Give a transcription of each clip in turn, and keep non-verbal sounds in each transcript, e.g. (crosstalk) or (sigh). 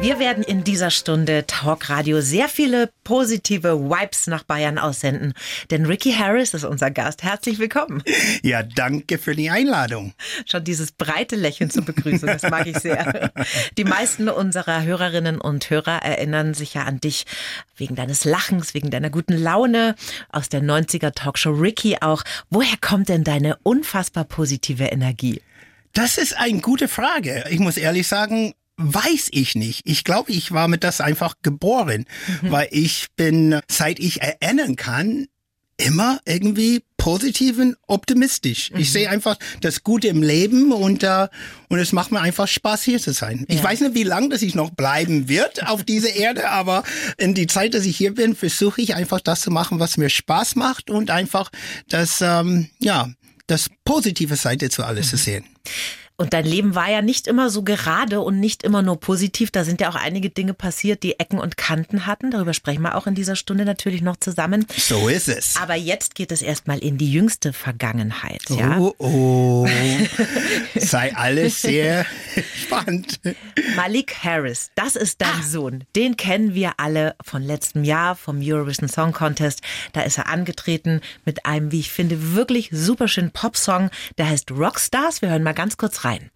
Wir werden in dieser Stunde Talkradio sehr viele positive Vibes nach Bayern aussenden. Denn Ricky Harris ist unser Gast. Herzlich willkommen. Ja, danke für die Einladung. Schon dieses breite Lächeln zur Begrüßung, das mag ich sehr. Die meisten unserer Hörerinnen und Hörer erinnern sich ja an dich wegen deines Lachens, wegen deiner guten Laune aus der 90er Talkshow Ricky auch. Woher kommt denn deine unfassbar positive Energie? Das ist eine gute Frage. Ich muss ehrlich sagen, weiß ich nicht. Ich glaube, ich war mit das einfach geboren, mhm. weil ich bin, seit ich erinnern kann, immer irgendwie positiv und optimistisch. Mhm. Ich sehe einfach das Gute im Leben und äh, und es macht mir einfach Spaß hier zu sein. Ja. Ich weiß nicht, wie lange das ich noch bleiben wird auf dieser Erde, aber in die Zeit, dass ich hier bin, versuche ich einfach das zu machen, was mir Spaß macht und einfach das ähm, ja das positive Seite zu alles mhm. zu sehen. Und dein Leben war ja nicht immer so gerade und nicht immer nur positiv. Da sind ja auch einige Dinge passiert, die Ecken und Kanten hatten. Darüber sprechen wir auch in dieser Stunde natürlich noch zusammen. So ist es. Aber jetzt geht es erstmal in die jüngste Vergangenheit. Ja? Oh, oh. Sei alles sehr spannend. Malik Harris, das ist dein ah. Sohn. Den kennen wir alle von letztem Jahr vom Eurovision Song Contest. Da ist er angetreten mit einem, wie ich finde, wirklich super schönen Popsong. Der heißt Rockstars. Wir hören mal ganz kurz rein rein.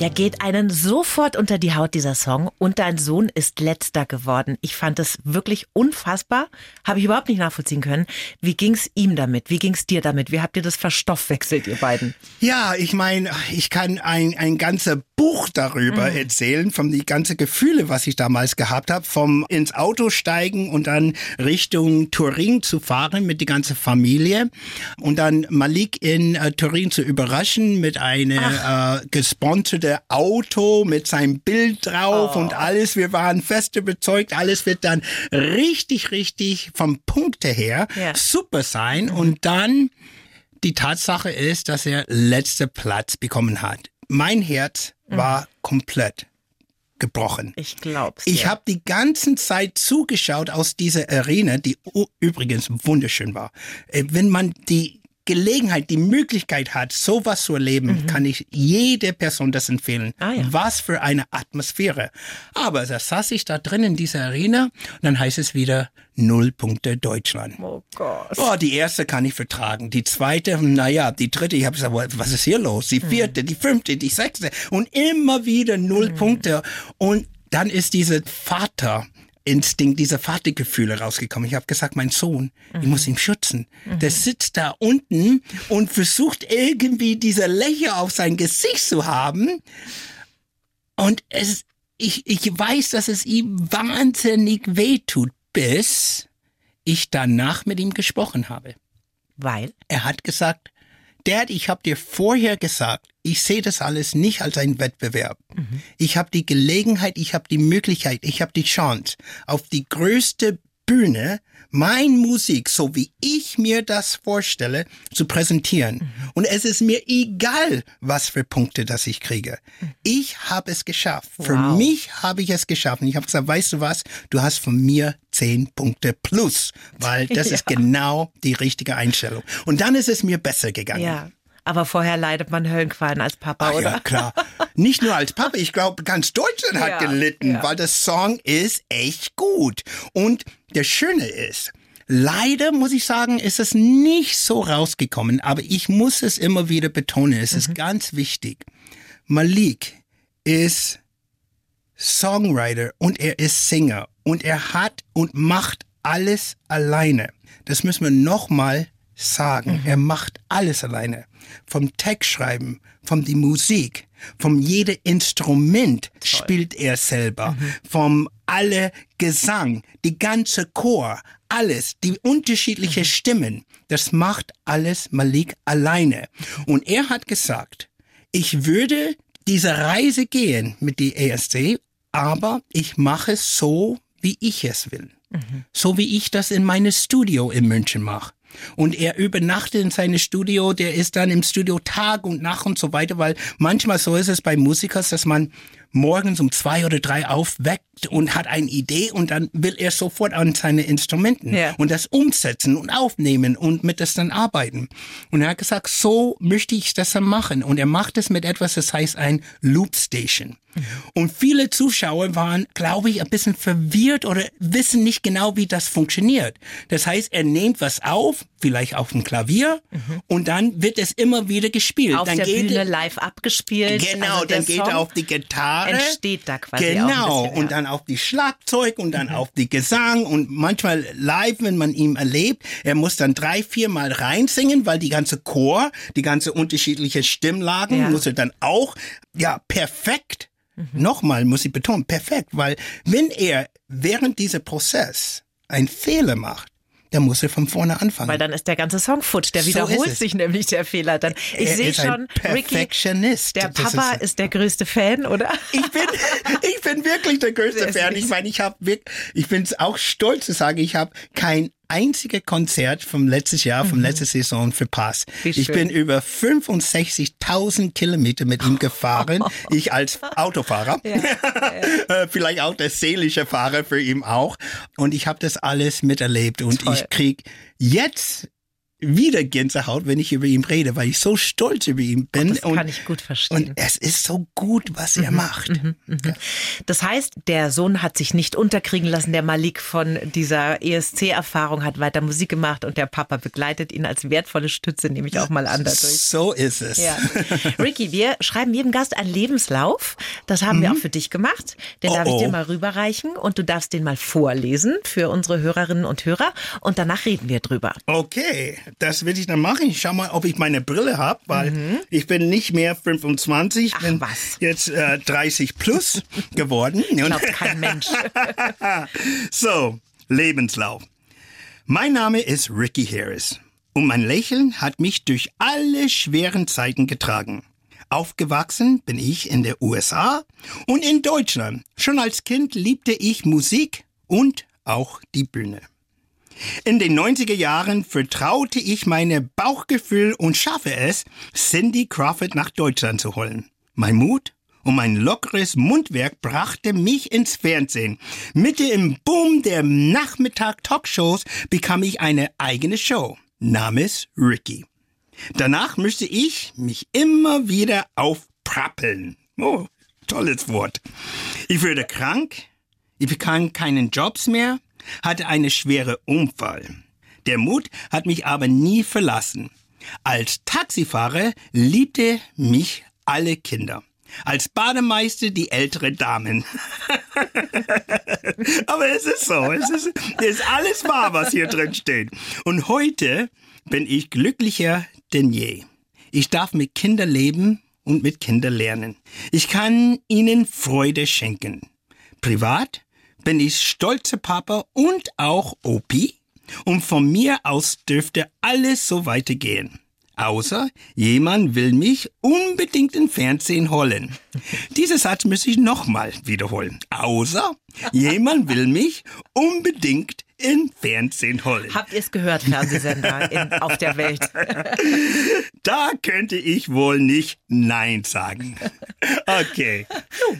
Der geht einen sofort unter die Haut, dieser Song. Und dein Sohn ist letzter geworden. Ich fand es wirklich unfassbar. Habe ich überhaupt nicht nachvollziehen können. Wie ging es ihm damit? Wie ging es dir damit? Wie habt ihr das verstoffwechselt, ihr beiden? Ja, ich meine, ich kann ein, ein ganzer Buch darüber mhm. erzählen, von die ganzen Gefühle, was ich damals gehabt habe, vom ins Auto steigen und dann Richtung Turin zu fahren mit die ganze Familie und dann Malik in äh, Turin zu überraschen mit einer äh, gesponserte rote Auto mit seinem Bild drauf oh. und alles. Wir waren fest überzeugt, alles wird dann richtig, richtig vom Punkte her ja. super sein. Mhm. Und dann die Tatsache ist, dass er letzte Platz bekommen hat. Mein Herz mhm. war komplett gebrochen. Ich glaub's. Ich habe die ganze Zeit zugeschaut aus dieser Arena, die übrigens wunderschön war. Äh, wenn man die Gelegenheit, die Möglichkeit hat, sowas zu erleben, mhm. kann ich jede Person das empfehlen. Ah, ja. Was für eine Atmosphäre. Aber da saß ich da drin in dieser Arena und dann heißt es wieder Null Punkte Deutschland. Oh Gott. Oh, die erste kann ich vertragen. Die zweite, naja, die dritte, ich habe gesagt, was ist hier los? Die mhm. vierte, mhm. die fünfte, die sechste und immer wieder Null mhm. Punkte. Und dann ist diese Vater, Instinkt, diese Vatergefühle rausgekommen. Ich habe gesagt, mein Sohn, mhm. ich muss ihn schützen. Mhm. Der sitzt da unten und versucht irgendwie diese Lächeln auf sein Gesicht zu haben. Und es, ich, ich weiß, dass es ihm wahnsinnig wehtut, bis ich danach mit ihm gesprochen habe. Weil? Er hat gesagt, Dad, ich habe dir vorher gesagt, ich sehe das alles nicht als einen Wettbewerb. Mhm. Ich habe die Gelegenheit, ich habe die Möglichkeit, ich habe die Chance, auf die größte Bühne mein Musik, so wie ich mir das vorstelle, zu präsentieren. Mhm. Und es ist mir egal, was für Punkte das ich kriege. Mhm. Ich habe es geschafft. Wow. Für mich habe ich es geschafft. Und ich habe gesagt, weißt du was, du hast von mir zehn Punkte plus, weil (laughs) das ja. ist genau die richtige Einstellung. Und dann ist es mir besser gegangen. Ja. Aber vorher leidet man Höllenqualen als Papa, Ach, oder? Ja, klar. Nicht nur als Papa, ich glaube, ganz Deutschland hat ja, gelitten, ja. weil der Song ist echt gut. Und der Schöne ist, Leider muss ich sagen, ist es nicht so rausgekommen, aber ich muss es immer wieder betonen. Es mhm. ist ganz wichtig. Malik ist Songwriter und er ist Singer und er hat und macht alles alleine. Das müssen wir nochmal sagen. Mhm. Er macht alles alleine. Vom Text schreiben, vom die Musik, vom jede Instrument Toll. spielt er selber, mhm. vom alle Gesang, die ganze Chor, alles, die unterschiedlichen Stimmen, das macht alles Malik alleine. Und er hat gesagt, ich würde diese Reise gehen mit die ESC, aber ich mache es so, wie ich es will. Mhm. So wie ich das in meinem Studio in München mache. Und er übernachtet in seinem Studio, der ist dann im Studio Tag und Nacht und so weiter, weil manchmal so ist es bei Musikers, dass man morgens um zwei oder drei aufweckt und hat eine Idee und dann will er sofort an seine Instrumenten ja. und das umsetzen und aufnehmen und mit das dann arbeiten. Und er hat gesagt, so möchte ich das dann machen. Und er macht es mit etwas, das heißt ein Loop Station. Und viele Zuschauer waren, glaube ich, ein bisschen verwirrt oder wissen nicht genau, wie das funktioniert. Das heißt, er nimmt was auf, vielleicht auf dem Klavier, mhm. und dann wird es immer wieder gespielt. Auf dann der Bühne er, live abgespielt. Genau, also dann geht Song er auf die Gitarre. Entsteht da quasi Genau, bisschen, und dann auf die Schlagzeug und dann mhm. auf die Gesang und manchmal live, wenn man ihn erlebt, er muss dann drei, vier Mal reinsingen, weil die ganze Chor, die ganze unterschiedliche Stimmlagen ja. muss er dann auch, ja, perfekt Mhm. Nochmal muss ich betonen, perfekt, weil wenn er während dieser Prozess einen Fehler macht, dann muss er von vorne anfangen. Weil dann ist der ganze Song futsch, der wiederholt so sich nämlich der Fehler dann. Ich sehe schon, Ricky, der Papa ist, ist, der größte Fan, oder? Ich bin, (laughs) ich bin wirklich der größte Fan. Ich meine, ich habe, ich bin auch stolz zu sagen, ich habe kein einzige Konzert vom letztes Jahr, vom mhm. letzten Saison verpasst. Ich bin über 65.000 Kilometer mit ihm gefahren. (laughs) ich als Autofahrer. Ja, ja. (laughs) Vielleicht auch der seelische Fahrer für ihn auch. Und ich habe das alles miterlebt. Und Toll. ich krieg jetzt wieder Gänsehaut, wenn ich über ihn rede, weil ich so stolz über ihn bin. das kann ich gut verstehen. Und es ist so gut, was er mhm, macht. Mhm, mhm. Das heißt, der Sohn hat sich nicht unterkriegen lassen. Der Malik von dieser ESC-Erfahrung hat weiter Musik gemacht und der Papa begleitet ihn als wertvolle Stütze, nehme ich auch mal an dadurch. So ist es. Ja. Ricky, wir schreiben jedem Gast einen Lebenslauf. Das haben mhm. wir auch für dich gemacht. Den oh, darf ich dir oh. mal rüberreichen und du darfst den mal vorlesen für unsere Hörerinnen und Hörer und danach reden wir drüber. Okay das will ich dann machen. Ich schau mal, ob ich meine Brille habe, weil mhm. ich bin nicht mehr 25, Ach, bin was? jetzt äh, 30 plus (laughs) geworden. Glaubt kein Mensch. (laughs) so, Lebenslauf. Mein Name ist Ricky Harris und mein Lächeln hat mich durch alle schweren Zeiten getragen. Aufgewachsen bin ich in der USA und in Deutschland. Schon als Kind liebte ich Musik und auch die Bühne. In den 90er Jahren vertraute ich meine Bauchgefühl und schaffe es, Cindy Crawford nach Deutschland zu holen. Mein Mut und mein lockeres Mundwerk brachte mich ins Fernsehen. Mitte im Boom der Nachmittag-Talkshows bekam ich eine eigene Show namens Ricky. Danach müsste ich mich immer wieder aufprappeln. Oh, tolles Wort. Ich wurde krank, ich bekam keinen Jobs mehr, hatte eine schwere Unfall. Der Mut hat mich aber nie verlassen. Als Taxifahrer liebte mich alle Kinder. Als Bademeister die ältere Damen. (laughs) aber es ist so, es ist, es ist alles wahr, was hier drin steht. Und heute bin ich glücklicher denn je. Ich darf mit Kindern leben und mit Kindern lernen. Ich kann ihnen Freude schenken. Privat bin ich stolzer Papa und auch Opi. Und von mir aus dürfte alles so weitergehen. Außer jemand will mich unbedingt im Fernsehen holen. Diesen Satz muss ich nochmal wiederholen. Außer jemand will mich unbedingt im Fernsehen holen. Habt ihr es gehört, Fernsehsender in, auf der Welt? (laughs) da könnte ich wohl nicht Nein sagen. Okay.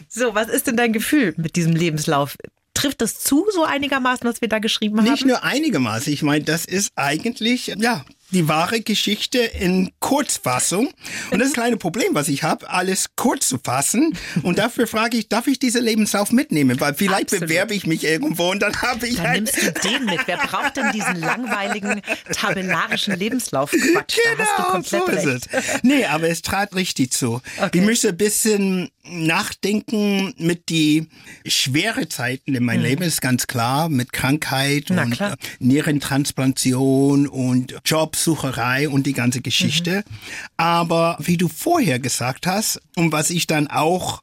So, was ist denn dein Gefühl mit diesem Lebenslauf? Trifft das zu, so einigermaßen, was wir da geschrieben haben? Nicht nur einigermaßen. Ich meine, das ist eigentlich, ja, die wahre Geschichte in Kurzfassung. Und das ist ein kleines Problem, was ich habe, alles kurz zu fassen. Und dafür frage ich, darf ich diese Lebenslauf mitnehmen? Weil vielleicht Absolut. bewerbe ich mich irgendwo und dann habe ich Dann nimmst du den mit. Wer braucht denn diesen langweiligen, tabellarischen Lebenslauf? Quatsch, genau, da hast du genau, komplett so recht. Ist es. Nee, aber es trat richtig zu. Okay. Ich möchte ein bisschen nachdenken mit die schwere Zeiten in meinem hm. Leben, ist ganz klar, mit Krankheit Na, und klar. Nierentransplantation und Jobs Jobsucherei und die ganze Geschichte. Mhm. Aber wie du vorher gesagt hast und was ich dann auch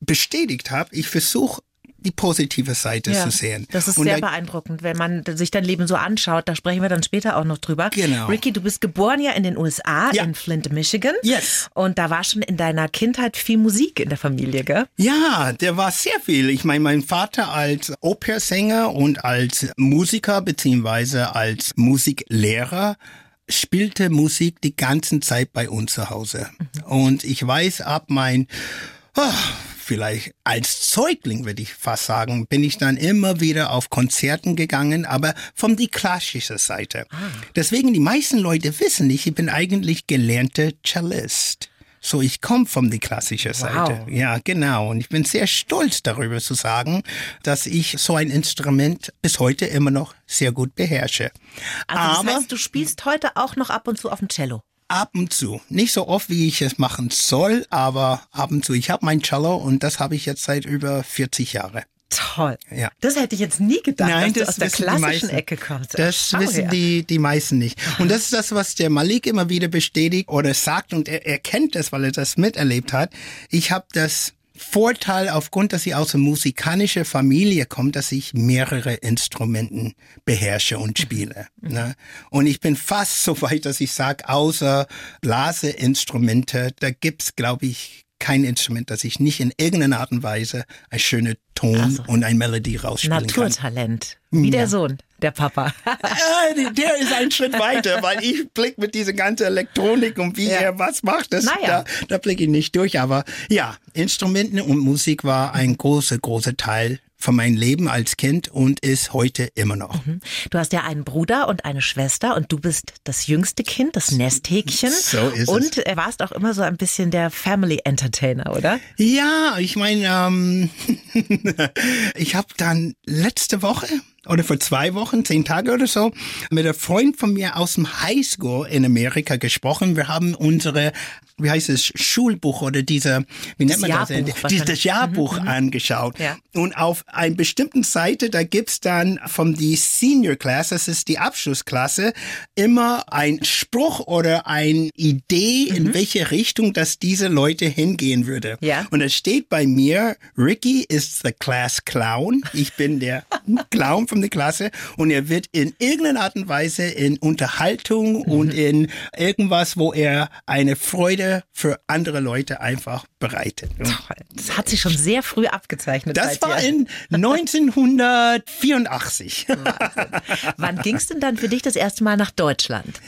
bestätigt habe, ich versuche die positive Seite Ja, zu sehen. das ist Und sehr da- beeindruckend, wenn man sich dein Leben so anschaut. Da sprechen wir dann später auch noch drüber. Genau. Ricky, du bist geboren ja in den USA, Ja. in Flint, Michigan. Yes. Und da war schon in deiner Kindheit viel Musik in der Familie, gell? Ja, der war sehr viel. Ich meine, mein Vater als Opernsänger und als Musiker beziehungsweise als Musiklehrer spielte Musik die ganze Zeit bei uns zu Hause. Und ich weiß, ab mein, ah, vielleicht als Säugling würde ich fast sagen, bin ich dann immer wieder auf Konzerten gegangen, aber von die klassische Seite. Deswegen die meisten Leute wissen nicht, ich bin eigentlich gelernter Cellist. So, ich komme von die klassische Seite. Wow. Ja, genau. Und ich bin sehr stolz darüber zu sagen, dass ich so ein Instrument bis heute immer noch sehr gut beherrsche. Also Aber das heißt, du spielst heute auch noch ab und zu auf dem Cello. Ab und zu, nicht so oft, wie ich es machen soll, aber ab und zu. Ich habe mein Cello und das habe ich jetzt seit über 40 Jahren. Toll. Ja. Das hätte ich jetzt nie gedacht, dass du aus der klassischen. Ecke kommst. Das Schau wissen her. die, die meisten nicht. Und das ist das, was der Malik immer wieder bestätigt oder sagt und er, er kennt das, weil er das miterlebt hat. Ich habe das Vorteil aufgrund, dass ich aus einer musikalischen Familie komme, dass ich mehrere Instrumenten beherrsche und spiele. Ne? Und ich bin fast so weit, dass ich sage, außer Blaseinstrumente, da gibt's, glaube ich, kein Instrument, das ich nicht in irgendeiner Art und Weise ein schöner Ton Also, und eine Melodie rausspielen kann. Naturtalent. Wie der Sohn, der Papa. Ah, der ist einen Schritt weiter, weil ich blick mit dieser ganzen Elektronik und wie Ja. er was macht, das, Naja. da, da blicke ich nicht durch. Aber ja, Instrumenten und Musik war ein großer, großer Teil von meinem Leben als Kind und ist heute immer noch. Du hast ja einen Bruder und eine Schwester und du bist das jüngste Kind, das Nesthäkchen. So ist es. und er warst auch immer so ein bisschen der Family Entertainer, oder? Ja, ich meine, ähm, (laughs) ich habe dann letzte Woche oder vor zwei Wochen, zehn Tage oder so, mit einem Freund von mir aus dem Highschool in Amerika gesprochen. Wir haben unsere, wie heißt es, Schulbuch oder diese, wie nennt man das? Jahrbuch Dieses. Jahrbuch angeschaut. Ja. Und auf einer bestimmten Seite, da gibt's dann von die Senior Class, das ist die Abschlussklasse, immer ein Spruch oder eine Idee, in welche Richtung das diese Leute hingehen würde. Ja. Und es steht bei mir, Ricky ist the class clown. Ich bin der (laughs) Clown von der Klasse und er wird in irgendeiner Art und Weise in Unterhaltung und in irgendwas, wo er eine Freude für andere Leute einfach bereitet. Das hat sich schon sehr früh abgezeichnet. das war in 1984. (laughs) Wann ging es denn dann für dich das erste Mal nach Deutschland?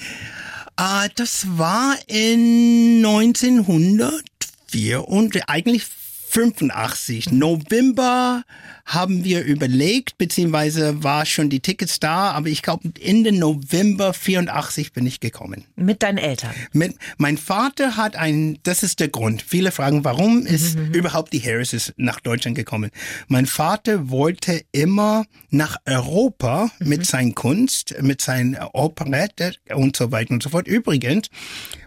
Ah, das war in 1904 und eigentlich 85. November haben wir überlegt, beziehungsweise war schon die Tickets da, aber ich glaube Ende November 84 bin ich gekommen. Mit deinen Eltern. Mit, mein Vater hat ein, das ist der Grund. Viele fragen, warum ist überhaupt die Harrises nach Deutschland gekommen? Mein Vater wollte immer nach Europa mit seiner Kunst, mit seinen Operette und so weiter und so fort. Übrigens,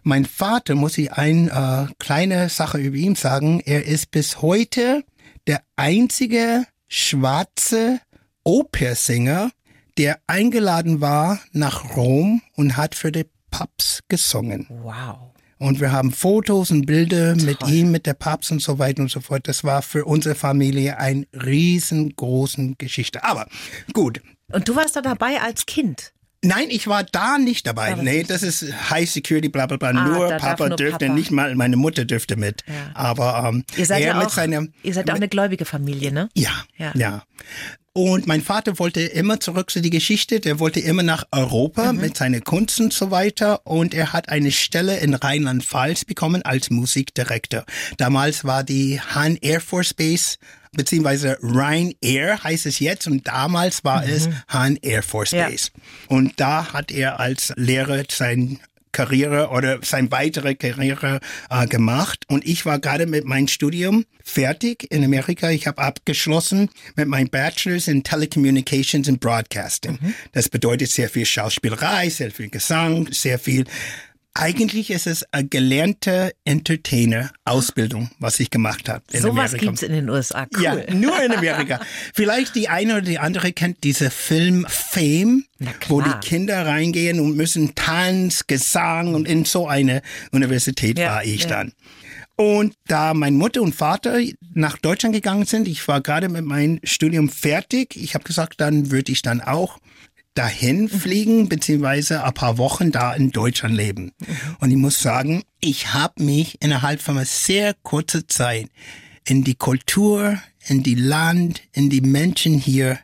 mein Vater, muss ich eine äh, kleine Sache über ihn sagen, er ist bis heute der einzige schwarze Opersänger, der eingeladen war nach Rom und hat für die Pubs gesungen. Wow. Und wir haben Fotos und Bilder mit ihm, mit der Papst und so weiter und so fort. Das war für unsere Familie eine riesengroße Geschichte. Aber gut. Und du warst da dabei als Kind. Nein, ich war da nicht dabei. Aber nee, das ist High Security, bla bla bla. nur da darf Papa nur dürfte, Papa. nicht mal meine Mutter dürfte mit. Ja. Aber ähm, Ihr seid er ja mit auch, seiner ihr seid auch eine gläubige Familie, ne? Ja, Ja. ja, Und mein Vater wollte immer zurück zu die Geschichte, der wollte immer nach Europa mit seiner Kunst und so weiter und er hat eine Stelle in Rheinland-Pfalz bekommen als Musikdirektor. Damals war die Hahn Air Force Base beziehungsweise Rhine Air heißt es jetzt und damals war es Hahn Air Force Ja. Base. Und da hat er als Lehrer sein Karriere oder sein weitere Karriere äh, gemacht und ich war gerade mit meinem Studium fertig in Amerika. Ich habe abgeschlossen mit meinem Bachelor's in Telecommunications and Broadcasting. Das bedeutet sehr viel Schauspielerei, sehr viel Gesang, sehr viel eigentlich ist es eine gelernte Entertainer-Ausbildung, was ich gemacht habe in Sowas Amerika. gibt's in den USA. Cool. Ja, nur in Amerika. (laughs) Vielleicht die eine oder die andere kennt diese Film Fame, wo die Kinder reingehen und müssen Tanz, Gesang und in so eine Universität Ja, war ich ja. dann. Und da mein Mutter und Vater nach Deutschland gegangen sind. Ich war gerade mit meinem Studium fertig. Ich habe gesagt, dann würde ich dann auch dahin fliegen, beziehungsweise ein paar Wochen da in Deutschland leben. Und ich muss sagen, ich habe mich innerhalb von einer sehr kurzen Zeit in die Kultur, in die Land, in die Menschen hier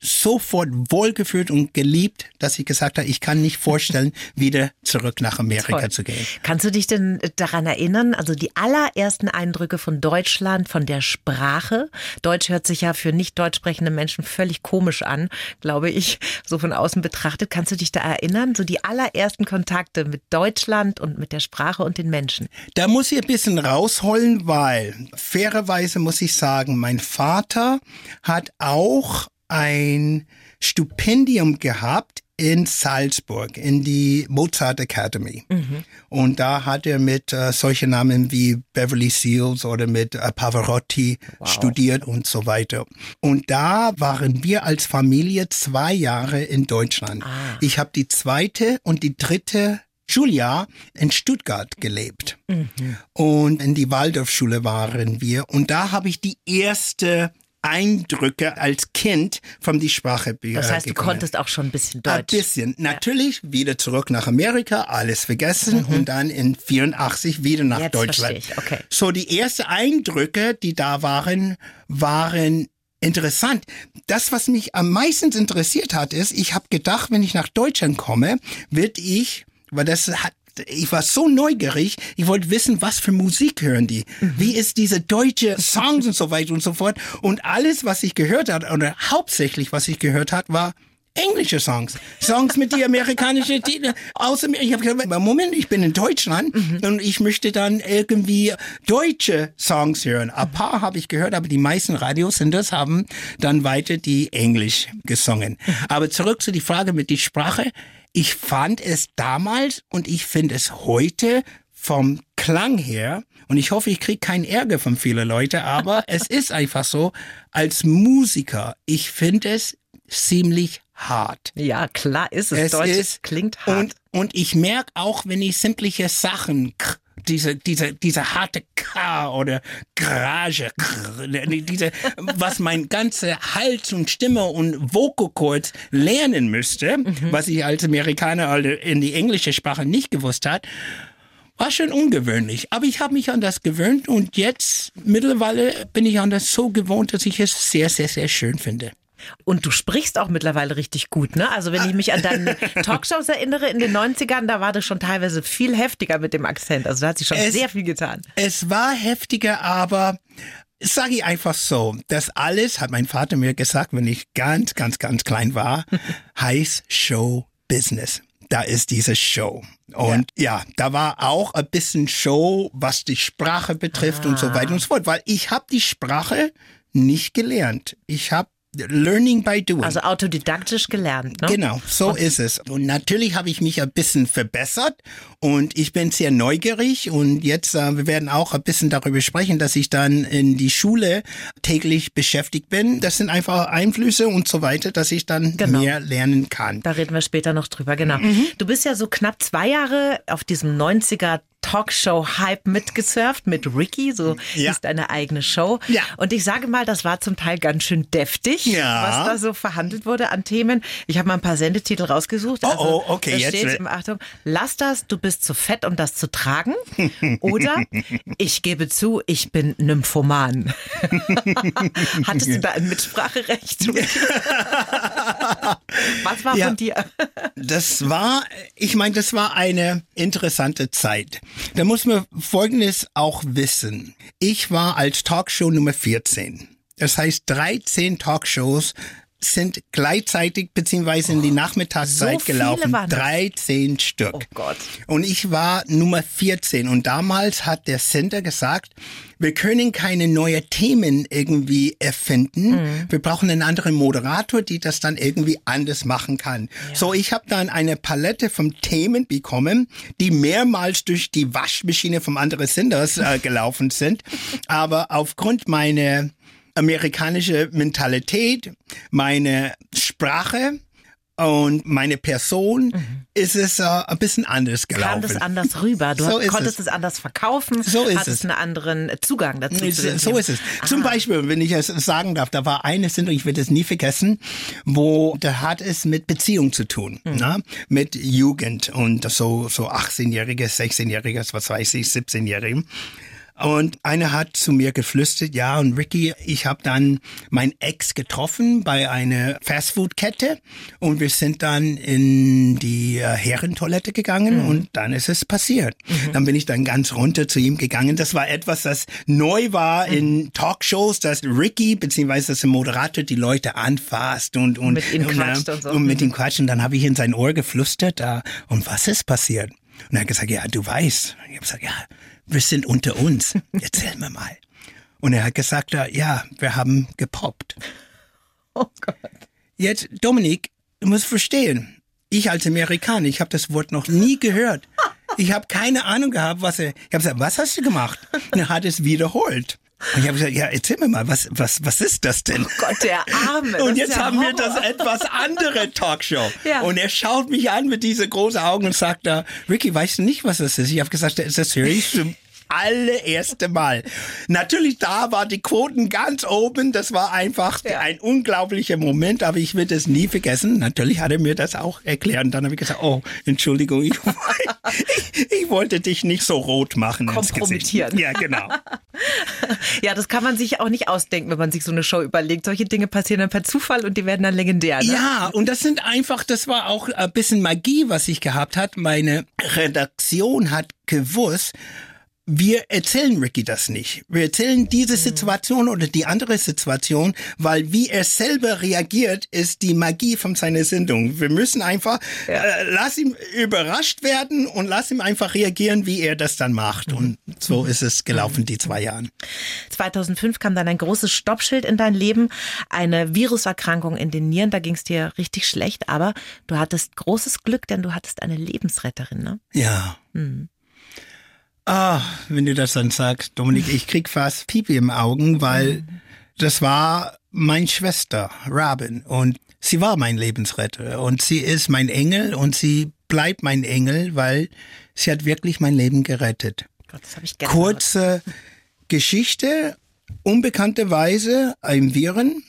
sofort wohlgefühlt und geliebt, dass ich gesagt habe, ich kann nicht vorstellen, (laughs) wieder zurück nach Amerika Toll. zu gehen. Kannst du dich denn daran erinnern, also die allerersten Eindrücke von Deutschland, von der Sprache? Deutsch hört sich ja für nicht deutsch sprechende Menschen völlig komisch an, glaube ich, so von außen betrachtet. Kannst du dich da erinnern, so die allerersten Kontakte mit Deutschland und mit der Sprache und den Menschen? Da muss ich ein bisschen rausholen, weil fairerweise muss ich sagen, mein Vater hat auch ein Stipendium gehabt in Salzburg, in die Mozart Academy. Und da hat er mit äh, solchen Namen wie Beverly Seals oder mit äh, Pavarotti studiert und so weiter. Und da waren wir als Familie zwei Jahre in Deutschland. Ich habe die zweite und die dritte Schuljahr in Stuttgart gelebt. Und in die Waldorfschule waren wir. Und da habe ich die erste Eindrücke als Kind von die Sprache Das heißt, du bekommen. konntest auch schon ein bisschen Ein Deutsch. bisschen. Natürlich wieder zurück nach Amerika, alles vergessen und dann in 84 wieder nach Mhm. Jetzt Deutschland. verstehe ich, okay. So die ersten Eindrücke, die da waren, waren interessant. Das, was mich am meisten interessiert hat, ist, ich habe gedacht, wenn ich nach Deutschland komme, wird ich, weil das hat ich war so neugierig, ich wollte wissen, was für Musik hören die? Wie ist diese deutsche Songs und so weiter und so fort? Und alles, was ich gehört hat, oder hauptsächlich, was ich gehört hat, war englische Songs. Songs mit die amerikanischen (laughs) Titel. Außer mir, ich habe gesagt, Moment, ich bin in Deutschland und ich möchte dann irgendwie deutsche Songs hören. Ein paar habe ich gehört, aber die meisten Radiosenders haben dann weiter die Englisch gesungen. Aber zurück zu die Frage mit die Sprache. Ich fand es damals und ich finde es heute vom Klang her, und ich hoffe, ich kriege keinen Ärger von vielen Leuten, aber (laughs) es ist einfach so, als Musiker, ich finde es ziemlich hart. Ja, klar ist es. Es Deutsch ist, klingt hart. Und, und ich merke auch, wenn ich sämtliche Sachen, diese, diese, diese harte K oder Garage, krr, diese, was mein ganzer Hals und Stimme und Vococords lernen müsste, was ich als Amerikaner in die englische Sprache nicht gewusst hat, war schon ungewöhnlich. Aber ich habe mich an das gewöhnt und jetzt mittlerweile bin ich an das so gewohnt, dass ich es sehr, sehr, sehr schön finde. Und du sprichst auch mittlerweile richtig gut, ne? Also wenn ich mich an deine (laughs) Talkshows erinnere in den 90ern, da war das schon teilweise viel heftiger mit dem Akzent. Also da hat sich schon Es- sehr viel getan. Es war heftiger, aber sage ich einfach so, das alles, hat mein Vater mir gesagt, wenn ich ganz, ganz, ganz klein war, (laughs) heißt Show Business. Da ist diese Show. Und ja. da war auch ein bisschen Show, was die Sprache betrifft und so weiter und so fort, weil ich habe die Sprache nicht gelernt. Ich habe Learning by Doing. Also autodidaktisch gelernt, ne? Genau, so ist es. Und natürlich habe ich mich ein bisschen verbessert und ich bin sehr neugierig und jetzt, äh, wir werden auch ein bisschen darüber sprechen, dass ich dann in die Schule täglich beschäftigt bin. Das sind einfach Einflüsse und so weiter, dass ich dann Genau. mehr lernen kann. Da reden wir später noch drüber, genau. Mhm. Du bist ja so knapp zwei Jahre auf diesem 90er Talkshow-Hype mitgesurft mit Ricky, so Ja. ist deine eigene Show. Ja. Und ich sage mal, das war zum Teil ganz schön deftig, Ja. was da so verhandelt wurde an Themen. Ich habe mal ein paar Sendetitel rausgesucht. Also, Oh, oh, okay, da jetzt steht im Achtung, lass das, du bist zu fett, um das zu tragen. (laughs) Oder ich gebe zu, ich bin Nymphoman. (laughs) Hattest du da ein Mitspracherecht? (laughs) was war Ja. von dir? Das war, ich meine, das war eine interessante Zeit. Da muss man Folgendes auch wissen. Ich war als Talkshow Nummer 14. Das heißt, 13 Talkshows sind gleichzeitig beziehungsweise in die Nachmittagszeit so gelaufen. waren das? 13 Stück. Oh Gott. Und ich war Nummer 14 und damals hat der Center gesagt, wir können keine neuen Themen irgendwie erfinden. Mhm. Wir brauchen einen anderen Moderator, die das dann irgendwie anders machen kann. So, ich habe dann eine Palette von Themen bekommen, die mehrmals durch die Waschmaschine vom anderen Senders äh, gelaufen sind. Aber aufgrund meiner amerikanische Mentalität, meine Sprache und meine Person mhm. ist es äh, ein bisschen anders gelaufen. Kam das anders rüber? Du so konntest es. es. anders verkaufen, so ist hattest es. einen anderen Zugang dazu. Zu so ist es. Aha. Zum Beispiel, wenn ich es sagen darf, da war eine Sendung, ich werde es nie vergessen, wo da hat es mit Beziehung zu tun, mhm. ne? mit Jugend und so so 18-jähriges, 16-jähriges, was weiß ich, 17-jährigen. Und einer hat zu mir geflüstert, ja, und Ricky, ich habe dann mein Ex getroffen bei einer Fastfood-Kette und wir sind dann in die äh, Herrentoilette gegangen mhm. und dann ist es passiert. Mhm. Dann bin ich dann ganz runter zu ihm gegangen. Das war etwas, das neu war mhm. in Talkshows, dass Ricky beziehungsweise das Moderator die Leute anfasst und und mit ihm quatscht und, so. und mit ihm quatscht. Und dann habe ich in sein Ohr geflüstert, uh, und was ist passiert? Und er hat gesagt, ja, du weißt. Ich habe gesagt, ja, wir sind unter uns. (laughs) Erzähl mir mal. Und er hat gesagt, ja, wir haben gepoppt. Oh Gott. Jetzt, Dominik, du musst verstehen, ich als Amerikaner, ich habe das Wort noch nie gehört. Ich habe keine Ahnung gehabt, was er. Ich habe gesagt, was hast du gemacht? Und er hat es wiederholt. Und ich habe gesagt, ja, erzähl mir mal, was, was, was ist das denn? Oh Gott, der Arme. Und jetzt haben Horror. wir das etwas andere Talkshow. Ja. Und er schaut mich an mit diese großen Augen und sagt da, Ricky, weißt du nicht, was das ist? Ich habe gesagt, ist das serious? Allererste Mal. Natürlich, da war die Quoten ganz oben. Das war einfach ja. ein unglaublicher Moment, aber ich werde es nie vergessen. Natürlich hat er mir das auch erklärt. Und dann habe ich gesagt, oh, Entschuldigung, ich, (laughs) ich, ich wollte dich nicht so rot machen. Kompromittieren. Ja, genau. (laughs) ja, das kann man sich auch nicht ausdenken, wenn man sich so eine Show überlegt. Solche Dinge passieren dann per Zufall und die werden dann legendär. Ne? Ja, und das sind einfach, das war auch ein bisschen Magie, was ich gehabt hat. Meine Redaktion hat gewusst, wir erzählen Ricky das nicht. Wir erzählen diese mhm. Situation oder die andere Situation, weil wie er selber reagiert, ist die Magie von seiner Sendung. Wir müssen einfach, ja. äh, lass ihn überrascht werden und lass ihm einfach reagieren, wie er das dann macht. Und so ist es gelaufen, die zwei Jahre. 2005 kam dann ein großes Stoppschild in dein Leben, eine Viruserkrankung in den Nieren, da ging es dir richtig schlecht, aber du hattest großes Glück, denn du hattest eine Lebensretterin, ne? Ja. Mhm. Ah, wenn du das dann sagst, Dominik, ich krieg fast Pipi im Augen, weil das war meine Schwester, Robin, und sie war mein Lebensretter. Und sie ist mein Engel und sie bleibt mein Engel, weil sie hat wirklich mein Leben gerettet. Gott, das hab ich Kurze Geschichte, unbekannterweise ein Viren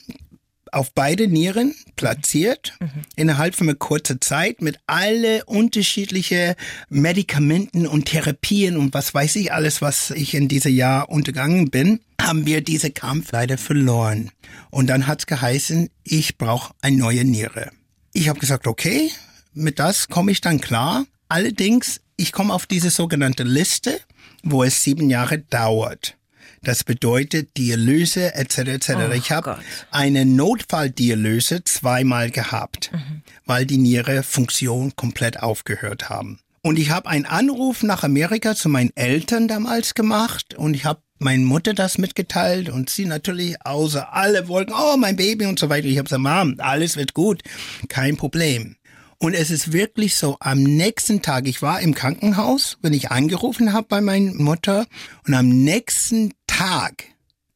auf beide Nieren platziert, mhm. innerhalb von einer kurzen Zeit mit alle unterschiedliche Medikamenten und Therapien und was weiß ich alles, was ich in diesem Jahr untergangen bin, haben wir diese Kampf leider verloren. Und dann hat's geheißen, ich brauche eine neue Niere. Ich habe gesagt, okay, mit das komme ich dann klar. Allerdings, ich komme auf diese sogenannte Liste, wo es sieben Jahre dauert. Das bedeutet Dialyse etc. etc. Oh, ich habe eine Notfalldialyse zweimal gehabt, mhm. weil die Niere Funktion komplett aufgehört haben. Und ich habe einen Anruf nach Amerika zu meinen Eltern damals gemacht und ich habe meine Mutter das mitgeteilt und sie natürlich außer alle wollten, oh, mein Baby und so weiter. Ich habe gesagt, Mom, alles wird gut, kein Problem. Und es ist wirklich so, am nächsten Tag, ich war im Krankenhaus, wenn ich angerufen habe bei meiner Mutter und am nächsten Tag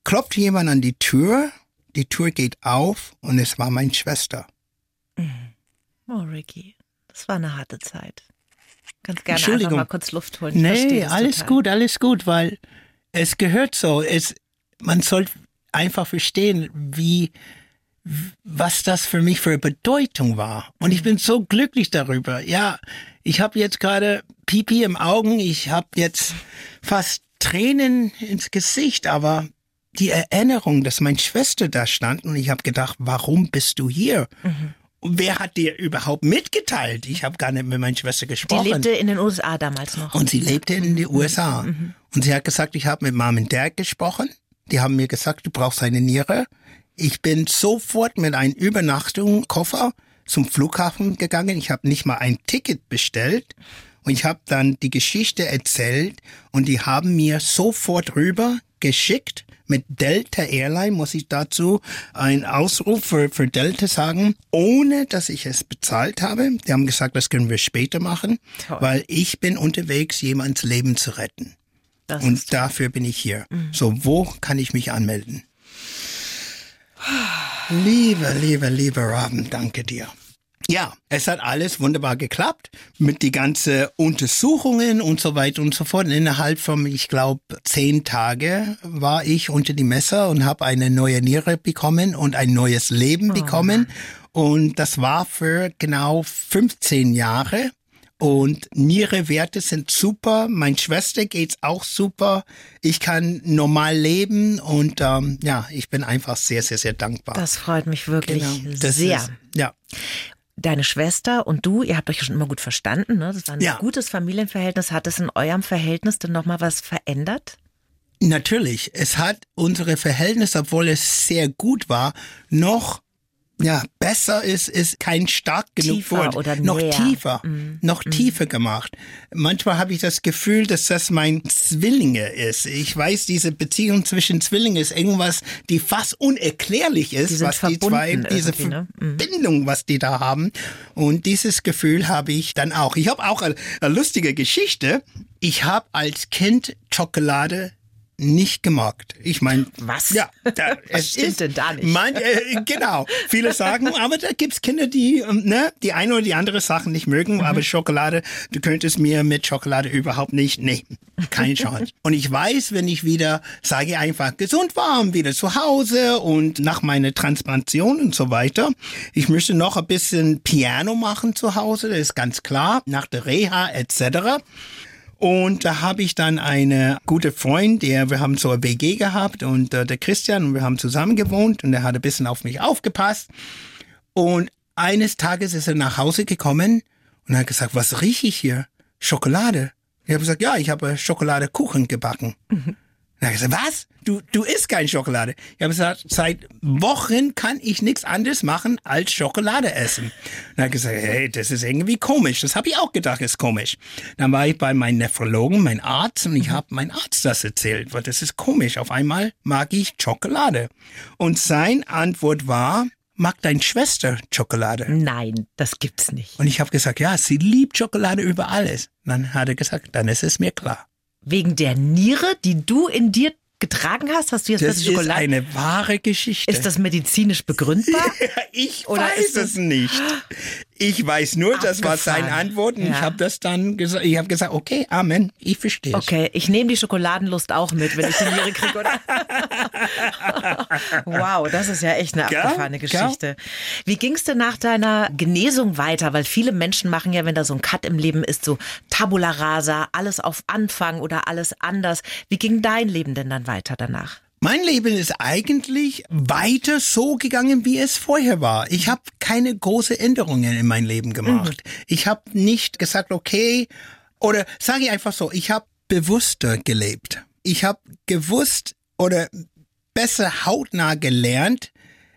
klopft jemand an die Tür, die Tür geht auf und es war meine Schwester. Mhm. Oh, Ricky, das war eine harte Zeit. Ganz gerne einfach mal kurz Luft holen. Ich nee, alles total. gut, alles gut, weil es gehört so. Es, man soll einfach verstehen, wie was das für mich für Bedeutung war. Und ich bin so glücklich darüber. Ja, ich habe jetzt gerade Pipi im Augen, ich habe jetzt fast Tränen ins Gesicht, aber die Erinnerung, dass meine Schwester da stand und ich habe gedacht, warum bist du hier? Mhm. Und wer hat dir überhaupt mitgeteilt? Ich habe gar nicht mit meiner Schwester gesprochen. Die lebte in den USA damals noch. Und sie lebte in den USA. Mhm. Und sie hat gesagt, ich habe mit Mom und Dad gesprochen. Die haben mir gesagt, du brauchst eine Niere. Ich bin sofort mit einem Übernachtungskoffer zum Flughafen gegangen. Ich habe nicht mal ein Ticket bestellt. Und ich habe dann die Geschichte erzählt und die haben mir sofort rüber geschickt. Mit Delta Airline muss ich dazu einen Ausruf für, für Delta sagen, ohne dass ich es bezahlt habe. Die haben gesagt, das können wir später machen, Toll. weil ich bin unterwegs, jemands Leben zu retten. Das und dafür bin ich hier. Mhm. So, wo kann ich mich anmelden? Liebe, liebe, liebe Robin, danke dir. Ja, es hat alles wunderbar geklappt mit die ganzen Untersuchungen und so weiter und so fort. Innerhalb von, ich glaube, zehn Tage war ich unter die Messer und habe eine neue Niere bekommen und ein neues Leben oh. bekommen. Und das war für genau 15 Jahre. Und Nierewerte sind super. Mein Schwester geht's auch super. Ich kann normal leben und ähm, ja, ich bin einfach sehr, sehr, sehr dankbar. Das freut mich wirklich genau, sehr. Ist, ja deine Schwester und du, ihr habt euch schon immer gut verstanden, ne? Das war ein ja. gutes Familienverhältnis. Hat es in eurem Verhältnis denn nochmal was verändert? Natürlich. Es hat unsere Verhältnisse, obwohl es sehr gut war, noch ja, besser ist, ist kein stark genug tiefer Wort. Oder noch näher. tiefer, mm. noch mm. tiefer gemacht. Manchmal habe ich das Gefühl, dass das mein Zwillinge ist. Ich weiß, diese Beziehung zwischen Zwillingen ist irgendwas, die fast unerklärlich ist, die was die zwei, diese ne? Mhm. Verbindung, was die da haben. Und dieses Gefühl habe ich dann auch. Ich habe auch eine, eine lustige Geschichte. Ich habe als Kind Schokolade nicht gemocht. Ich meine, was? Ja, da, (laughs) was stimmt ist, denn da nicht? Man, äh, genau. Viele sagen, (laughs) aber da gibt's Kinder, die ähm, ne, die eine oder die andere Sachen nicht mögen. Mhm. Aber Schokolade, du könntest mir mit Schokolade überhaupt nicht. Nee, keine Chance. (laughs) und ich weiß, wenn ich wieder sage einfach gesund warm, wieder zu Hause und nach meiner Transplantation und so weiter. Ich möchte noch ein bisschen Piano machen zu Hause, das ist ganz klar. Nach der Reha etc. Und da habe ich dann eine gute Freund, der wir haben so eine WG gehabt und äh, der Christian und wir haben zusammen gewohnt und er hat ein bisschen auf mich aufgepasst. Und eines Tages ist er nach Hause gekommen und hat gesagt, was rieche ich hier? Schokolade. Ich habe gesagt, ja, ich habe Schokoladekuchen gebacken. Mhm. Dann habe ich gesagt, was? Du, du isst kein Schokolade. Ich habe gesagt, seit Wochen kann ich nichts anderes machen als Schokolade essen. Dann habe ich gesagt, hey, das ist irgendwie komisch. Das habe ich auch gedacht, ist komisch. Dann war ich bei meinem Nephrologen, mein Arzt, und ich habe meinem Arzt das erzählt, weil das ist komisch. Auf einmal mag ich Schokolade. Und sein Antwort war, mag deine Schwester Schokolade? Nein, das gibt's nicht. Und ich habe gesagt, ja, sie liebt Schokolade über alles. Dann hat er gesagt, dann ist es mir klar. Wegen der Niere, die du in dir getragen hast? Hast du jetzt das Schokolade? Das ist eine wahre Geschichte. Ist das medizinisch begründbar? (laughs) ich Oder weiß es nicht. Ich weiß nur, das war seine Antwort und ja. ich habe das dann gesagt, ich habe gesagt, okay, Amen, ich verstehe. Okay, ich nehme die Schokoladenlust auch mit, wenn ich die Niere kriege, oder? (laughs) wow, das ist ja echt eine abgefahrene Geschichte. Wie ging es denn nach deiner Genesung weiter? Weil viele Menschen machen ja, wenn da so ein Cut im Leben ist, so Tabula rasa, alles auf Anfang oder alles anders. Wie ging dein Leben denn dann weiter danach? Mein Leben ist eigentlich weiter so gegangen, wie es vorher war. Ich habe keine große Änderungen in mein Leben gemacht. Mhm. Ich habe nicht gesagt, okay, oder sage ich einfach so, ich habe bewusster gelebt. Ich habe gewusst oder besser hautnah gelernt,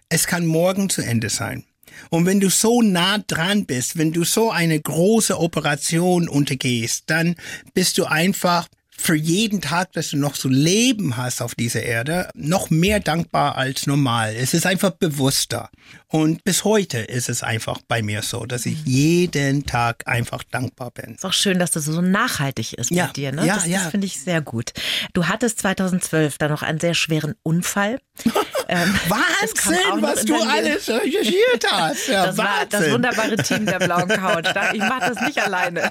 es kann morgen zu Ende sein. Und wenn du so nah dran bist, wenn du so eine große Operation untergehst, dann bist du einfach für jeden Tag, dass du noch so Leben hast auf dieser Erde, noch mehr dankbar als normal. Es ist einfach bewusster. Und bis heute ist es einfach bei mir so, dass ich mhm. jeden Tag einfach dankbar bin. Ist auch schön, dass das so nachhaltig ist ja, bei dir. Ne? Ja, das, ja. das finde ich sehr gut. Du hattest 2012 dann noch einen sehr schweren Unfall. (laughs) ähm, Wahnsinn, was du alles recherchiert hast. Ja, das Wahnsinn. war das wunderbare Team der blauen Couch. Ich mache das nicht alleine.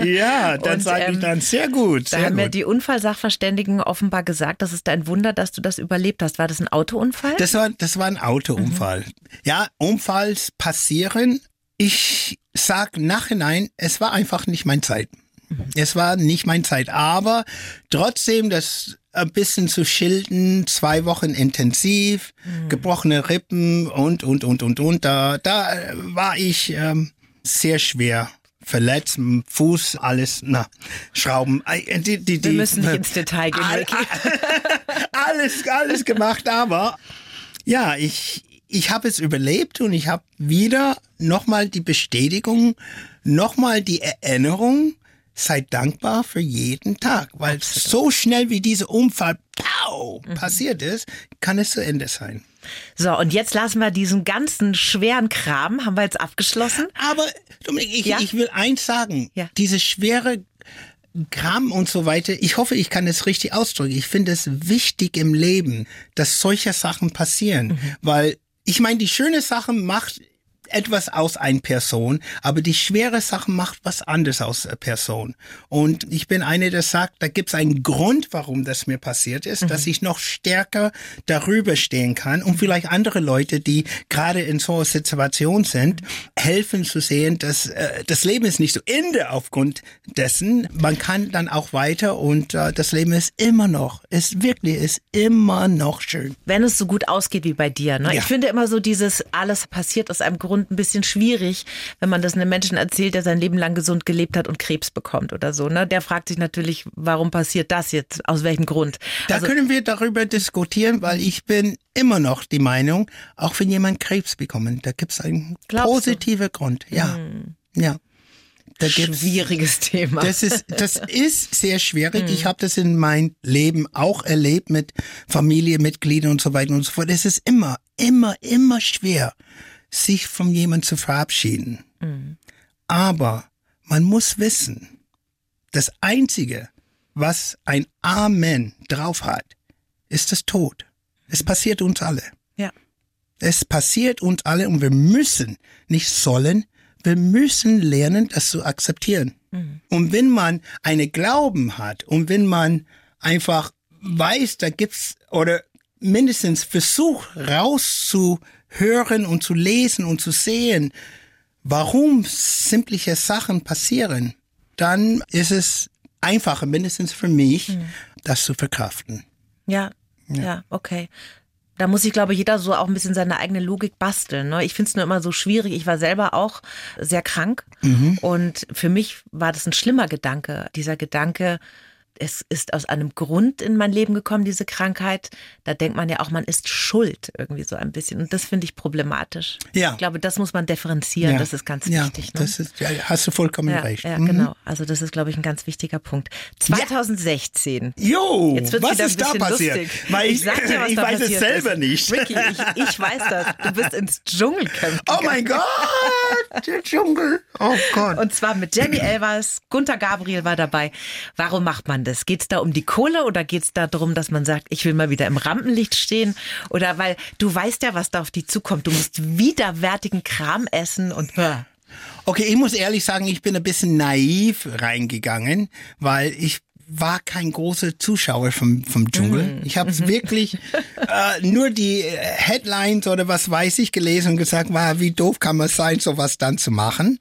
(laughs) ja, dann sage ähm, ich dann sehr gut. Sehr da haben gut. mir die Unfallsachverständigen offenbar gesagt, das ist ein Wunder, dass du das überlebt hast. War das ein Autounfall? Das war, das war ein Autounfall. Mhm. Ja, Unfalls passieren. Ich sag nachhinein, es war einfach nicht mein Zeit. Es war nicht mein Zeit, aber trotzdem das ein bisschen zu schilden, zwei Wochen intensiv, mhm. gebrochene Rippen und, und, und, und, und, da, da war ich ähm, sehr schwer verletzt, Fuß, alles, na, Schrauben. Die, die, die, Wir müssen nicht (laughs) ins Detail gehen. All, (laughs) alles, alles gemacht, aber ja, ich, ich habe es überlebt und ich habe wieder nochmal die Bestätigung, nochmal die Erinnerung, seid dankbar für jeden Tag, weil Absolut. so schnell wie dieser Unfall pow, mhm. passiert ist, kann es zu Ende sein. So, und jetzt lassen wir diesen ganzen schweren Kram, haben wir jetzt abgeschlossen. Aber Dominik, ich, ja? ich will eins sagen, ja. diese schwere Kram und so weiter. Ich hoffe, ich kann es richtig ausdrücken. Ich finde es wichtig im Leben, dass solche Sachen passieren, mhm. weil ich meine, die schöne Sache macht etwas aus einer Person, aber die schwere Sache macht was anderes aus Person. Und ich bin eine, der sagt, da gibt es einen Grund, warum das mir passiert ist, mhm. dass ich noch stärker darüber stehen kann und vielleicht andere Leute, die gerade in so einer Situation sind, helfen zu sehen, dass äh, das Leben ist nicht so Ende aufgrund dessen. Man kann dann auch weiter und äh, das Leben ist immer noch, ist wirklich, ist immer noch schön. Wenn es so gut ausgeht wie bei dir. Ne? Ja. Ich finde immer so dieses, alles passiert aus einem Grund ein bisschen schwierig, wenn man das einem Menschen erzählt, der sein Leben lang gesund gelebt hat und Krebs bekommt oder so. Ne? Der fragt sich natürlich, warum passiert das jetzt? Aus welchem Grund? Da also, können wir darüber diskutieren, weil ich bin immer noch die Meinung, auch wenn jemand Krebs bekommt, da gibt es einen positiven Grund. Ja. Hm. Ja. Da Schwieriges Thema. Das ist, das (laughs) ist sehr schwierig. Hm. Ich habe das in meinem Leben auch erlebt mit Familienmitgliedern und so weiter und so fort. Es ist immer, immer, immer schwer, sich von jemandem zu verabschieden. Hm. Aber man muss wissen, das Einzige, was ein Amen drauf hat, ist das Tod. Es passiert uns alle. Ja. Es passiert uns alle und wir müssen, nicht sollen, wir müssen lernen, das zu akzeptieren. Mhm. Und wenn man eine Glauben hat und wenn man einfach weiß, da gibt's oder mindestens versucht rauszuhören und zu lesen und zu sehen, warum simpliche Sachen passieren, dann ist es einfacher, mindestens für mich, mhm. das zu verkraften. Ja, ja, ja, okay da muss sich, glaube ich, jeder so auch ein bisschen seine eigene Logik basteln. Ne? Ich finde es nur immer so schwierig. Ich war selber auch sehr krank mhm. und für mich war das ein schlimmer Gedanke. Dieser Gedanke, es ist aus einem Grund in mein Leben gekommen, diese Krankheit. Da denkt man ja auch, man ist schuld irgendwie so ein bisschen. Und das finde ich problematisch. Ja. Ich glaube, das muss man differenzieren. Ja. Das ist ganz ja, wichtig. Ne? Das ist, ja, hast du vollkommen ja, recht. Ja, mhm. genau. Also das ist, glaube ich, ein ganz wichtiger Punkt. 2016. Jo, Jetzt was ist da passiert? Lustig. Weil ich, ich, dir, ich weiß es selber ist. nicht. Ricky, ich, ich, weiß das. Du bist ins Dschungelcamp gegangen. Oh mein Gott, der Dschungel. Oh Gott. Und zwar mit Jenny Elvers, Gunther Gabriel war dabei. Warum macht man das? Geht es da um die Kohle oder geht es da darum, dass man sagt, ich will mal wieder im Rampenlicht stehen? Oder weil du weißt ja, was da auf dich zukommt. Du musst widerwärtigen Kram essen und hör. Okay, ich muss ehrlich sagen, ich bin ein bisschen naiv reingegangen, weil ich war kein großer Zuschauer vom, vom Dschungel. Mm. Ich habe es mhm. (laughs) wirklich äh, nur die äh, Headlines oder was weiß ich gelesen und gesagt, war, wie doof kann man sein, sowas dann zu machen.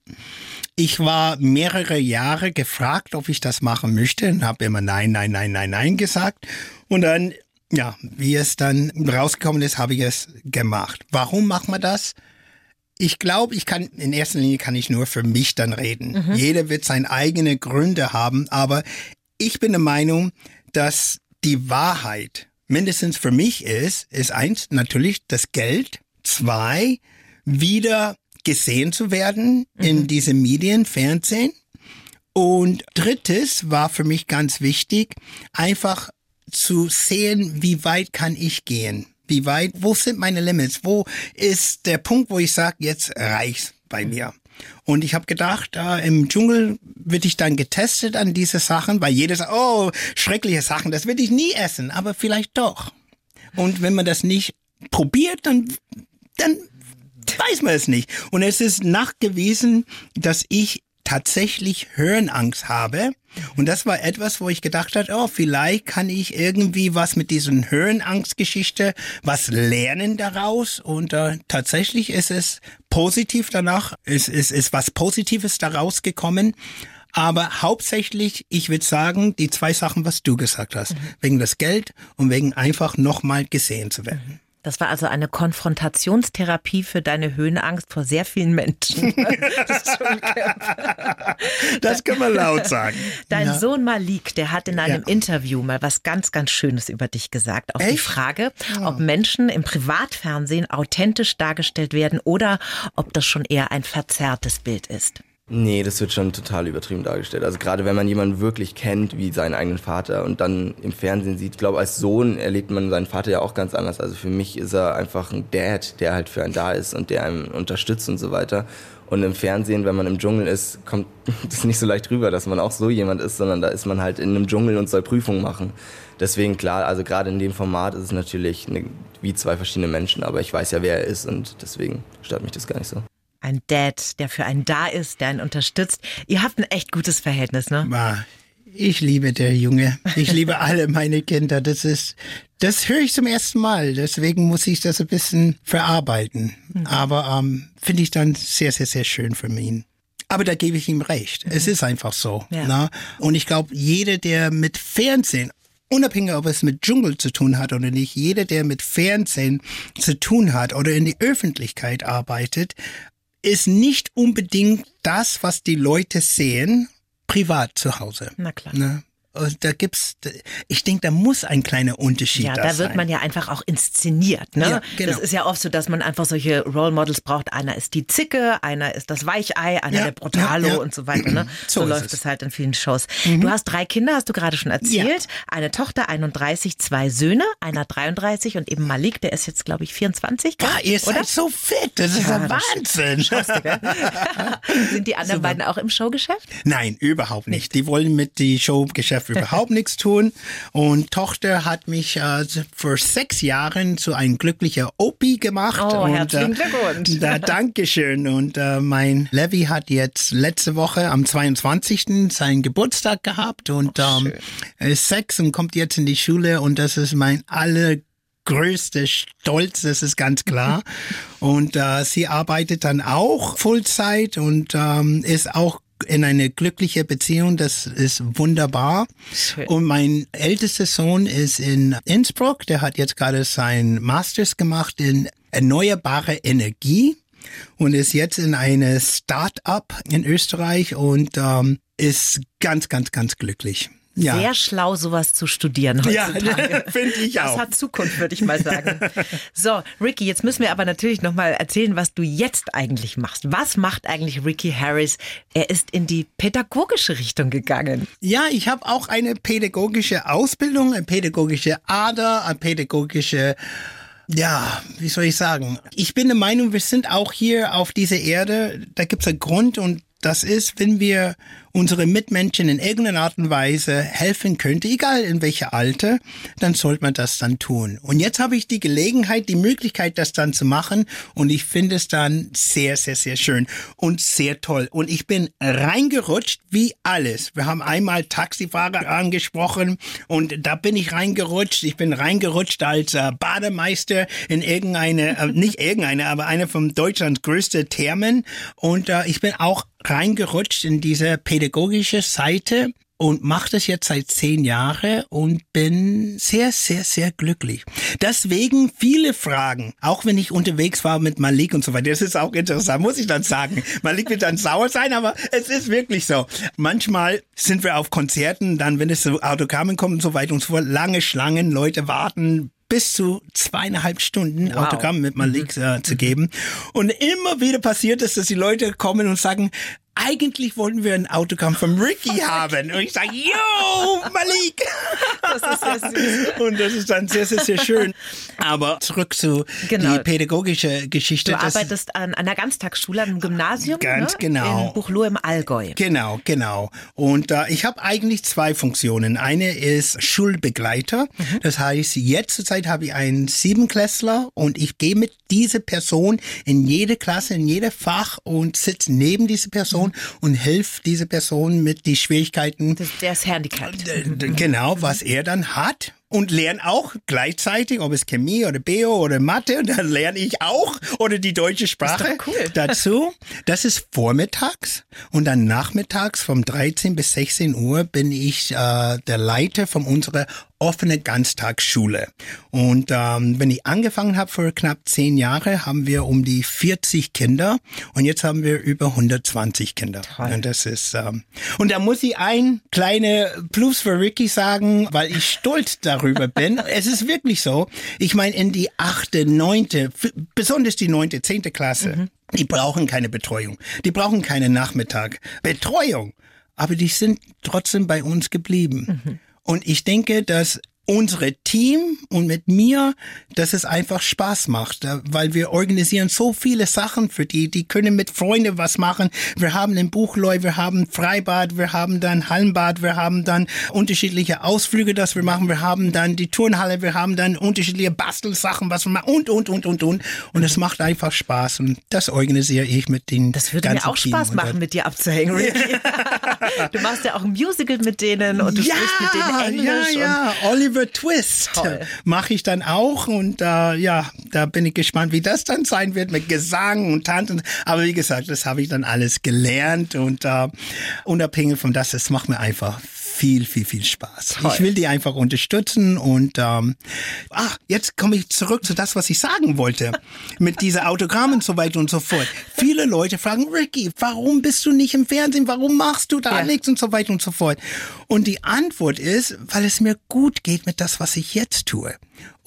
Ich war mehrere Jahre gefragt, ob ich das machen möchte und habe immer nein, nein, nein, nein, nein gesagt. Und dann, ja, wie es dann rausgekommen ist, habe ich es gemacht. Warum macht man das? Ich glaube, ich kann, in erster Linie kann ich nur für mich dann reden. Mhm. Jeder wird seine eigenen Gründe haben, aber ich bin der Meinung, dass die Wahrheit mindestens für mich ist, ist eins, natürlich das Geld, zwei, wieder gesehen zu werden mhm. in diesen Medien, Fernsehen. Und drittes war für mich ganz wichtig, einfach zu sehen, wie weit kann ich gehen? Wie weit, wo sind meine Limits? Wo ist der Punkt, wo ich sage, jetzt reicht's bei mir? Und ich habe gedacht, äh, im Dschungel würde ich dann getestet an diese Sachen, weil jeder sagt, oh, schreckliche Sachen, das würde ich nie essen, aber vielleicht doch. Und wenn man das nicht probiert, dann, dann weiß man es nicht. Und es ist nachgewiesen, dass ich tatsächlich Hörenangst habe. Und das war etwas, wo ich gedacht habe, oh, vielleicht kann ich irgendwie was mit diesen Hörenangstgeschichte, was lernen daraus. Und äh, tatsächlich ist es positiv danach, es ist, ist was Positives daraus gekommen. Aber hauptsächlich, ich würde sagen, die zwei Sachen, was du gesagt hast. Mhm. Wegen das Geld und wegen einfach nochmal gesehen zu werden. Mhm. Das war also eine Konfrontationstherapie für deine Höhenangst vor sehr vielen Menschen. (laughs) das, das kann man laut sagen. (laughs) Dein ja. Sohn Malik, der hat in einem ja. Interview mal was ganz, ganz Schönes über dich gesagt. Auf Echt? die Frage, oh. ob Menschen im Privatfernsehen authentisch dargestellt werden oder ob das schon eher ein verzerrtes Bild ist. Nee, das wird schon total übertrieben dargestellt. Also gerade wenn man jemanden wirklich kennt, wie seinen eigenen Vater und dann im Fernsehen sieht, ich glaube, als Sohn erlebt man seinen Vater ja auch ganz anders. Also für mich ist er einfach ein Dad, der halt für einen da ist und der einem unterstützt und so weiter. Und im Fernsehen, wenn man im Dschungel ist, kommt (laughs) das nicht so leicht rüber, dass man auch so jemand ist, sondern da ist man halt in einem Dschungel und soll Prüfungen machen. Deswegen klar, also gerade in dem Format ist es natürlich eine, wie zwei verschiedene Menschen, aber ich weiß ja, wer er ist und deswegen stört mich das gar nicht so. Ein Dad, der für einen da ist, der einen unterstützt. Ihr habt ein echt gutes Verhältnis, ne? Ich liebe der Junge. Ich liebe (laughs) alle meine Kinder. Das ist, das höre ich zum ersten Mal. Deswegen muss ich das ein bisschen verarbeiten. Aber ähm, finde ich dann sehr, sehr, sehr schön für ihn. Aber da gebe ich ihm recht. Es ist einfach so. Ja. Na? Und ich glaube, jeder, der mit Fernsehen Unabhängig, ob es mit Dschungel zu tun hat oder nicht, jeder, der mit Fernsehen zu tun hat oder in die Öffentlichkeit arbeitet, ist nicht unbedingt das, was die Leute sehen, privat zu Hause. Na klar. Ne? Und Da gibt's, ich denke, da muss ein kleiner Unterschied Ja, da da wird sein. man ja einfach auch inszeniert. Ne? Ja, genau. Das ist ja oft so, dass man einfach solche Role Models braucht. Einer ist die Zicke, einer ist das Weichei, einer Ja, der Brutalo ja, ja. und so weiter. Ne? (clears throat) So, So läuft es. halt in vielen Shows. Du hast drei Kinder, hast du gerade schon erzählt. Eine Tochter, 31, zwei Söhne, einer 33 und eben Malik, der ist jetzt, glaube ich, 24. gell? Ah, ihr seid Oder? so fit, das ist Ja, ja, Wahnsinn. (laughs) Sind die anderen beiden auch im Showgeschäft? Nein, überhaupt nicht. Die wollen mit die Showgeschäft überhaupt nichts tun. Und Tochter hat mich äh, vor sechs Jahren zu einem glücklicher Opi gemacht. Oh, und, herzlichen Glückwunsch. Da, Dankeschön. Und äh, mein Levi hat jetzt letzte Woche am 22. seinen Geburtstag gehabt und ähm, er ist sechs und kommt jetzt in die Schule und das ist mein aller größter Stolz, das ist ganz klar. (laughs) Und äh, sie arbeitet dann auch Vollzeit und ähm, ist auch in eine glückliche Beziehung, das ist wunderbar. Schön. Und mein ältester Sohn ist in Innsbruck, der hat jetzt gerade sein Masters gemacht in erneuerbare Energie und ist jetzt in eine Start-up in Österreich und ähm, ist ganz, ganz, ganz glücklich. Ja. Sehr schlau, sowas zu studieren Ja, heutzutage. (laughs) finde ich Das auch. hat Zukunft, würde ich mal sagen. So, Ricky, jetzt müssen wir aber natürlich nochmal erzählen, was du jetzt eigentlich machst. Was macht eigentlich Ricky Harris? Er ist in die pädagogische Richtung gegangen. Ja, ich habe auch eine pädagogische Ausbildung, eine pädagogische Ader, eine pädagogische, ja, wie soll ich sagen? Ich bin der Meinung, wir sind auch hier auf dieser Erde, da gibt's einen Grund und das ist, wenn wir unsere Mitmenschen in irgendeiner Art und Weise helfen könnte, egal in welcher Alter, dann sollte man das dann tun. Und jetzt habe ich die Gelegenheit, die Möglichkeit, das dann zu machen und ich finde es dann sehr, sehr, sehr schön und sehr toll. Und ich bin reingerutscht wie alles. Wir haben einmal Taxifahrer angesprochen und da bin ich reingerutscht. Ich bin reingerutscht als äh, Bademeister in irgendeine, äh, nicht irgendeine, aber eine von Deutschlands größte Thermen und äh, ich bin auch reingerutscht in diese pädagogische Seite und mache das jetzt seit zehn Jahren und bin sehr, sehr, sehr glücklich. Deswegen viele Fragen, auch wenn ich unterwegs war mit Malik und so weiter. Das ist auch interessant, muss ich dann sagen. Malik wird dann sauer sein, aber es ist wirklich so. Manchmal sind wir auf Konzerten, dann, wenn es so Autogramme kommen und so weiter und so fort, lange Schlangen, Leute warten bis zu zweieinhalb Stunden Wow. Autogramm mit Malik äh, zu geben. Und immer wieder passiert es, dass die Leute kommen und sagen, eigentlich wollten wir ein Autogramm von Ricky haben. Und ich sage, yo, Malik. Das ist sehr süß. Und das ist dann sehr, sehr, sehr schön. Aber zurück zu Genau. die pädagogische Geschichte. Du arbeitest an einer Ganztagsschule, einem Gymnasium. Ganz ne? genau. In Buchloe im Allgäu. Genau, genau. Und äh, ich habe eigentlich zwei Funktionen. Eine ist Schulbegleiter. Das heißt, jetzt zur Zeit habe ich einen Siebenklässler und ich gehe mit dieser Person in jede Klasse, in jede Fach und sitze neben dieser Person und helfe dieser Person mit die Schwierigkeiten Das, der ist handicapped. D- Genau, was er dann hat. Und lerne auch gleichzeitig, ob es Chemie oder Bio oder Mathe, und (laughs) dann lerne ich auch oder die deutsche Sprache cool. (laughs) dazu. Das ist vormittags und dann nachmittags vom 13 bis 16 Uhr bin ich äh, der Leiter von unserer offene Ganztagsschule. Und ähm, wenn ich angefangen habe vor knapp zehn Jahren, haben wir um die 40 Kinder und jetzt haben wir über 120 Kinder. Und das ist ähm, und da muss ich ein kleine Plus für Ricky sagen, weil ich stolz darüber (laughs) bin. es ist wirklich so. Ich meine, in die achte, neunte, besonders die neunte, zehnte Klasse, die brauchen keine Betreuung. Die brauchen keine Nachmittag. Betreuung. Aber die sind trotzdem bei uns geblieben. Und ich denke, dass unsere Team und mit mir, dass es einfach Spaß macht, äh, weil wir organisieren so viele Sachen für die. Die können mit Freunden was machen. Wir haben ein Buchleu, wir haben Freibad, wir haben dann Hallenbad, wir haben dann unterschiedliche Ausflüge, das wir machen. Wir haben dann die Turnhalle, wir haben dann unterschiedliche Bastelsachen, was wir machen und, und, und, und, und. Und es macht einfach Spaß und das organisiere ich mit den Das würde mir auch Team Spaß machen, mit dir abzuhängen, Ricky. (laughs) du machst ja auch ein Musical mit denen und du ja, sprichst mit denen Englisch. Ja, ja, Oliver Twist Toll. mache ich dann auch und äh, ja, da bin ich gespannt, wie das dann sein wird mit Gesang und Tanzen. Aber wie gesagt, das habe ich dann alles gelernt und äh, unabhängig von das, es macht mir einfach viel, viel, viel Spaß. Toll. Ich will die einfach unterstützen und ähm, ach, jetzt komme ich zurück zu das, was ich sagen wollte. (laughs) Mit dieser Autogramm und so weiter und so fort. Viele Leute fragen, Ricky, warum bist du nicht im Fernsehen? Warum machst du da Ja. nichts und so weiter und so fort? Und die Antwort ist, weil es mir gut geht mit das, was ich jetzt tue.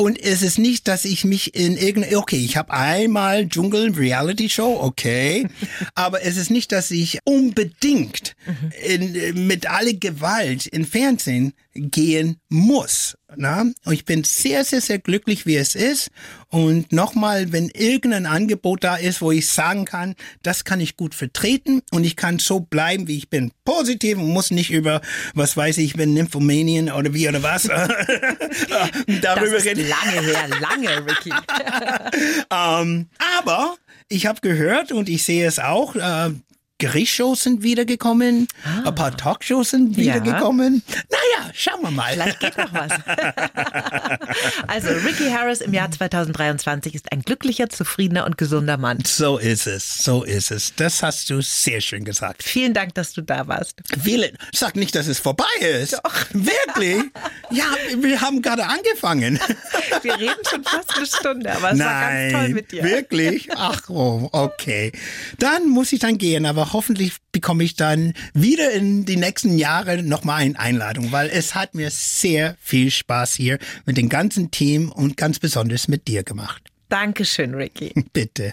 Und es ist nicht, dass ich mich in irgendeine, okay, ich habe einmal Dschungel Reality Show, okay, (laughs) aber es ist nicht, dass ich unbedingt in, mit aller Gewalt in Fernsehen gehen muss. Na? Und ich bin sehr, sehr, sehr glücklich, wie es ist. Und nochmal, wenn irgendein Angebot da ist, wo ich sagen kann, das kann ich gut vertreten und ich kann so bleiben, wie ich bin, positiv und muss nicht über, was weiß ich, ich bin Nymphomanien oder wie oder was, (laughs) Das darüber ist reden. lange her, (laughs) lange, Ricky. Ähm, aber ich habe gehört und ich sehe es auch, äh, Gerichtsshows sind wiedergekommen, ein paar Talkshows sind Ja. wiedergekommen. Naja, schauen wir mal. Vielleicht geht noch was. (laughs) also, Ricky Harris im Jahr 2023 ist ein glücklicher, zufriedener und gesunder Mann. So ist es, so ist es. Das hast du sehr schön gesagt. Vielen Dank, dass du da warst. Vielen, sag nicht, dass es vorbei ist. Doch. (laughs) Wirklich? Ja, wir haben gerade angefangen. (laughs) Wir reden schon fast eine Stunde, aber es war ganz toll mit dir. Wirklich? Ach, oh, okay. Dann muss ich dann gehen, aber hoffentlich bekomme ich dann wieder in die nächsten Jahre nochmal eine Einladung, weil es hat mir sehr viel Spaß hier mit dem ganzen Team und ganz besonders mit dir gemacht. Dankeschön, Ricky. (laughs) Bitte.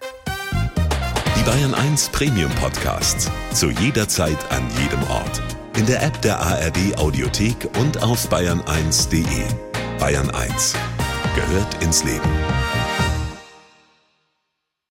Die Bayern 1 Premium Podcasts. Zu jeder Zeit, an jedem Ort. In der App der ARD Audiothek und auf bayern1.de. Bayern 1 gehört ins Leben.